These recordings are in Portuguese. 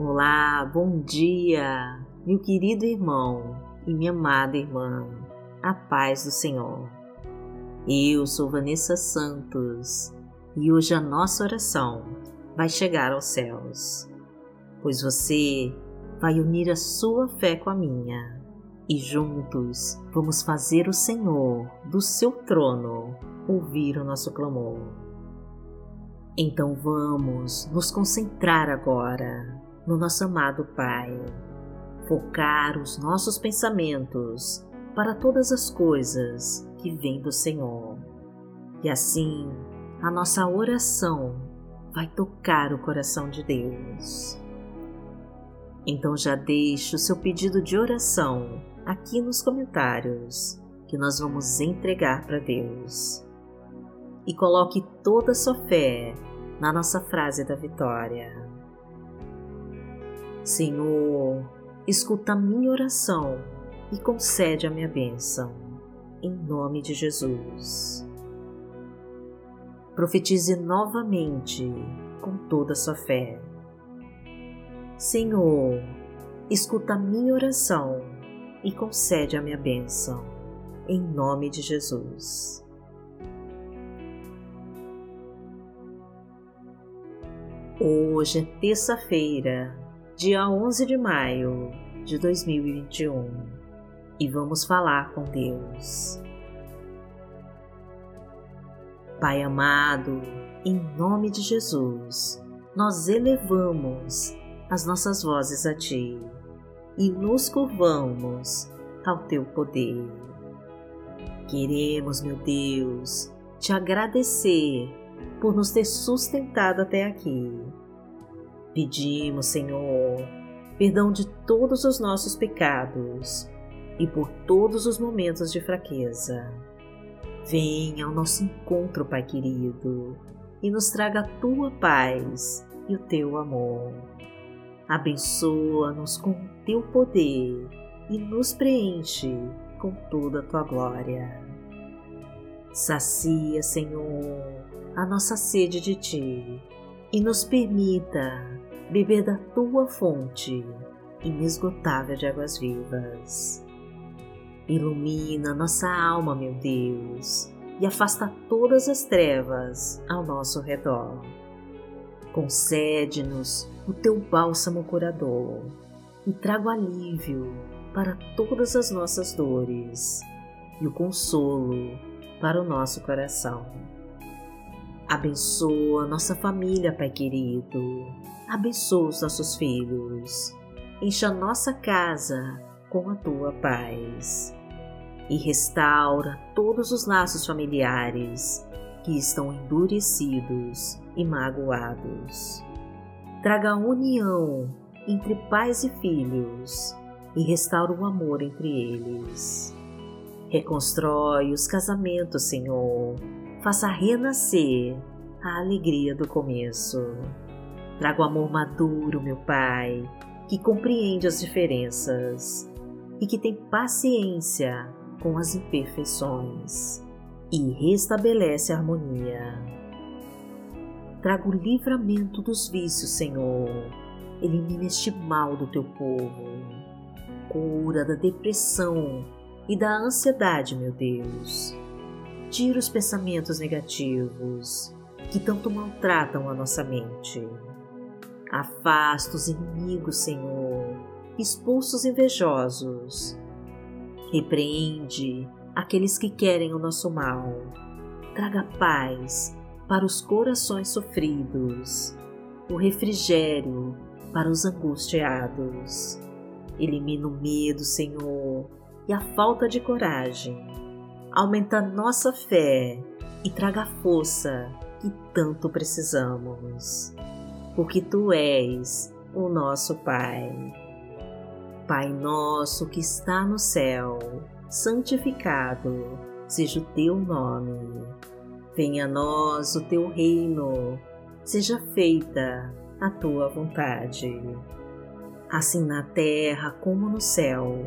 Olá, bom dia, meu querido irmão e minha amada irmã, a paz do Senhor. Eu sou Vanessa Santos e hoje a nossa oração vai chegar aos céus, pois você vai unir a sua fé com a minha e juntos vamos fazer o Senhor do seu trono ouvir o nosso clamor. Então vamos nos concentrar agora no nosso amado Pai, focar os nossos pensamentos para todas as coisas que vêm do Senhor. E assim, a nossa oração vai tocar o coração de Deus. Então já deixe o seu pedido de oração aqui nos comentários que nós vamos entregar para Deus. E coloque toda a sua fé na nossa frase da vitória. Senhor, escuta a minha oração e concede a minha bênção, em nome de Jesus. Profetize novamente com toda a sua fé. Senhor, escuta a minha oração e concede a minha bênção, em nome de Jesus. Hoje é terça-feira, dia 11 de maio de 2021, e vamos falar com Deus. Pai amado, em nome de Jesus, nós elevamos as nossas vozes a Ti e nos curvamos ao Teu poder. Queremos, meu Deus, te agradecer por nos ter sustentado até aqui Pedimos, Senhor, perdão de todos os nossos pecados e por todos os momentos de fraqueza. Venha ao nosso encontro, Pai querido, e nos traga a tua paz e o teu amor. Abençoa-nos com o teu poder e nos preenche com toda a tua glória. Sacia, Senhor, a nossa sede de ti e nos permita beber da tua fonte inesgotável de águas vivas. Ilumina nossa alma, meu Deus, e afasta todas as trevas ao nosso redor. Concede-nos o teu bálsamo curador e traga alívio para todas as nossas dores e o consolo para o nosso coração. Abençoa nossa família, Pai querido abençoa os nossos filhos, encha nossa casa com a tua paz e restaura todos os laços familiares que estão endurecidos e magoados. Traga união entre pais e filhos e restaura o amor entre eles. Reconstrói os casamentos, Senhor. Faça renascer a alegria do começo. Traga o amor maduro, meu Pai, que compreende as diferenças e que tem paciência com as imperfeições e restabelece a harmonia. Traga o livramento dos vícios, Senhor. Elimina este mal do teu povo. Cura da depressão e da ansiedade, meu Deus. Tira os pensamentos negativos que tanto maltratam a nossa mente. Afasta os inimigos, Senhor, expulsa os invejosos. Repreende aqueles que querem o nosso mal. Traga paz para os corações sofridos, o refrigério para os angustiados. Elimina o medo, Senhor, e a falta de coragem. Aumenta nossa fé e traga a força que tanto precisamos porque tu és o nosso Pai. Pai nosso que está no céu, santificado seja o teu nome. Venha a nós o teu reino, seja feita a tua vontade. Assim na terra como no céu,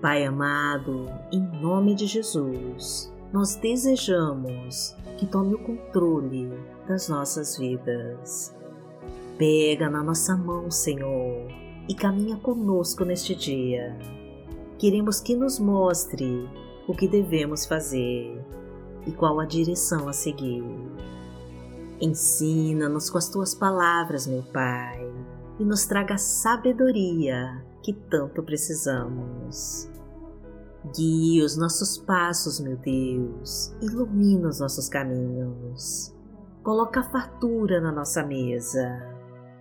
Pai amado, em nome de Jesus, nós desejamos que tome o controle das nossas vidas. Pega na nossa mão, Senhor, e caminha conosco neste dia. Queremos que nos mostre o que devemos fazer e qual a direção a seguir. Ensina-nos com as tuas palavras, meu Pai, e nos traga sabedoria que tanto precisamos. Guie os nossos passos, meu Deus, ilumina os nossos caminhos. Coloca fartura na nossa mesa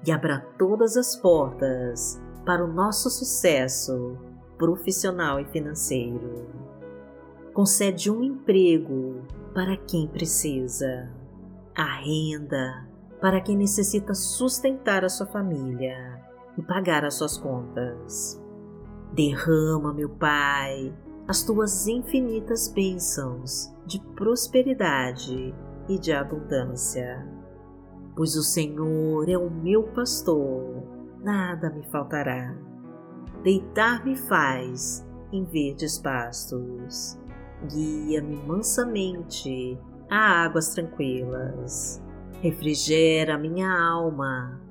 e abra todas as portas para o nosso sucesso profissional e financeiro. Concede um emprego para quem precisa, a renda para quem necessita sustentar a sua família e pagar as suas contas. Derrama, meu Pai, as tuas infinitas bênçãos de prosperidade e de abundância. Pois o Senhor é o meu pastor, nada me faltará. Deitar-me faz em verdes pastos, guia-me mansamente a águas tranquilas. Refrigera minha alma,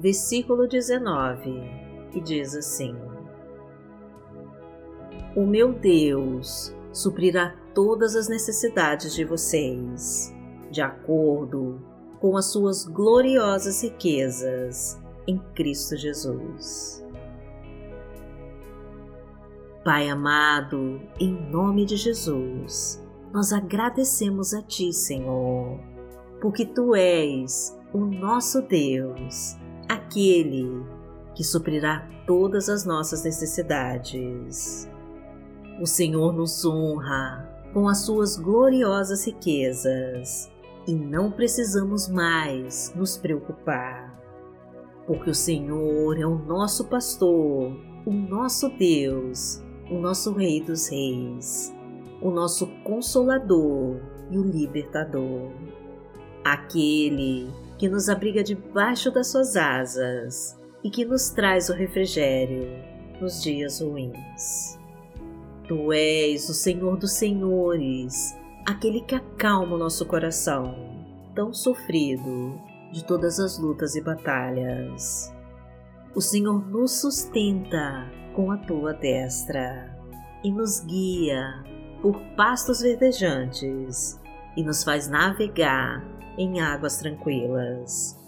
versículo 19, e diz assim: O meu Deus suprirá todas as necessidades de vocês, de acordo com as suas gloriosas riquezas em Cristo Jesus. Pai amado, em nome de Jesus, nós agradecemos a Ti, Senhor, porque Tu és o nosso Deus, aquele que suprirá todas as nossas necessidades. O Senhor nos honra com as suas gloriosas riquezas e não precisamos mais nos preocupar, porque o Senhor é o nosso pastor, o nosso Deus, o nosso Rei dos Reis, o nosso Consolador e o Libertador, aquele que nos abriga debaixo das suas asas e que nos traz o refrigério nos dias ruins. Tu és o Senhor dos Senhores, aquele que acalma o nosso coração, tão sofrido de todas as lutas e batalhas. O Senhor nos sustenta com a tua destra e nos guia por pastos verdejantes e nos faz navegar em águas tranquilas.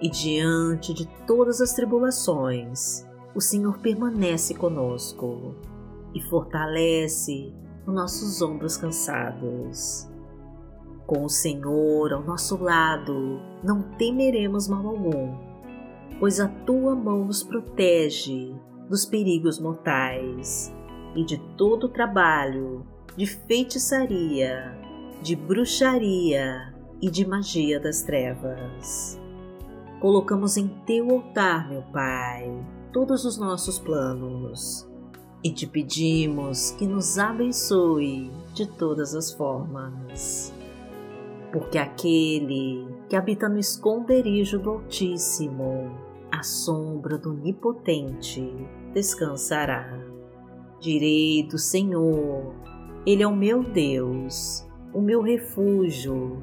E diante de todas as tribulações, o Senhor permanece conosco e fortalece os nossos ombros cansados. Com o Senhor ao nosso lado, não temeremos mal algum, pois a tua mão nos protege dos perigos mortais e de todo o trabalho de feitiçaria, de bruxaria e de magia das trevas. Colocamos em teu altar, meu Pai, todos os nossos planos e te pedimos que nos abençoe de todas as formas. Porque aquele que habita no esconderijo do Altíssimo, à sombra do Onipotente, descansará. Direi do Senhor, Ele é o meu Deus, o meu refúgio,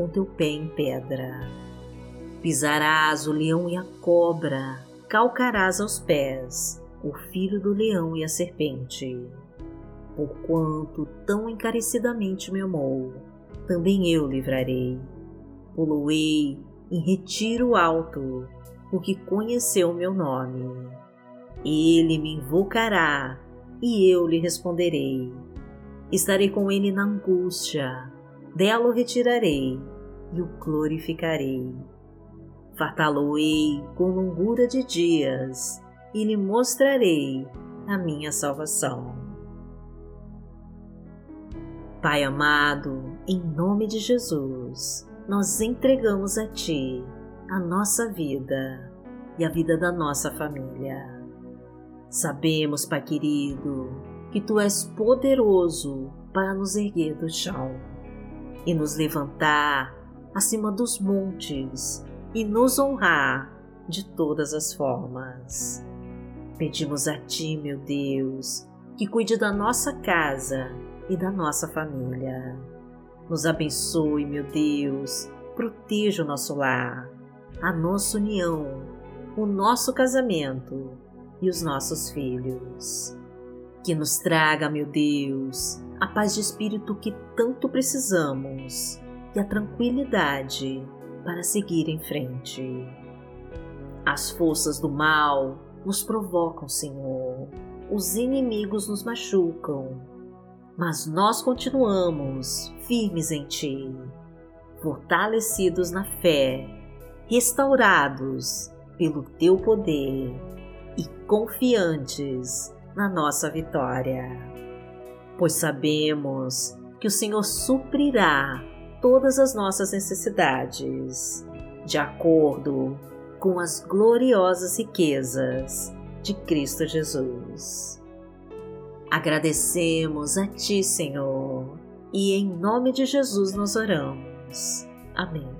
com teu pé em pedra. Pisarás o leão e a cobra, calcarás aos pés o filho do leão e a serpente. Porquanto tão encarecidamente me amou, também eu livrarei. Poloei em retiro alto, porque conheceu meu nome. Ele me invocará e eu lhe responderei. Estarei com ele na angústia, dela o retirarei e o glorificarei. Fartá-lo-ei com longura de dias e lhe mostrarei a minha salvação. Pai amado, em nome de Jesus, nós entregamos a Ti a nossa vida e a vida da nossa família. Sabemos, Pai querido, que Tu és poderoso para nos erguer do chão e nos levantar acima dos montes e nos honrar de todas as formas. Pedimos a Ti, meu Deus, que cuide da nossa casa e da nossa família. Nos abençoe, meu Deus, proteja o nosso lar, a nossa união, o nosso casamento e os nossos filhos. Que nos traga, meu Deus, a paz de espírito que tanto precisamos e a tranquilidade para seguir em frente. As forças do mal nos provocam, Senhor, os inimigos nos machucam, mas nós continuamos firmes em Ti, fortalecidos na fé, restaurados pelo Teu poder e confiantes na nossa vitória, pois sabemos que o Senhor suprirá todas as nossas necessidades, de acordo com as gloriosas riquezas de Cristo Jesus. Agradecemos a Ti, Senhor, e em nome de Jesus nós oramos. Amém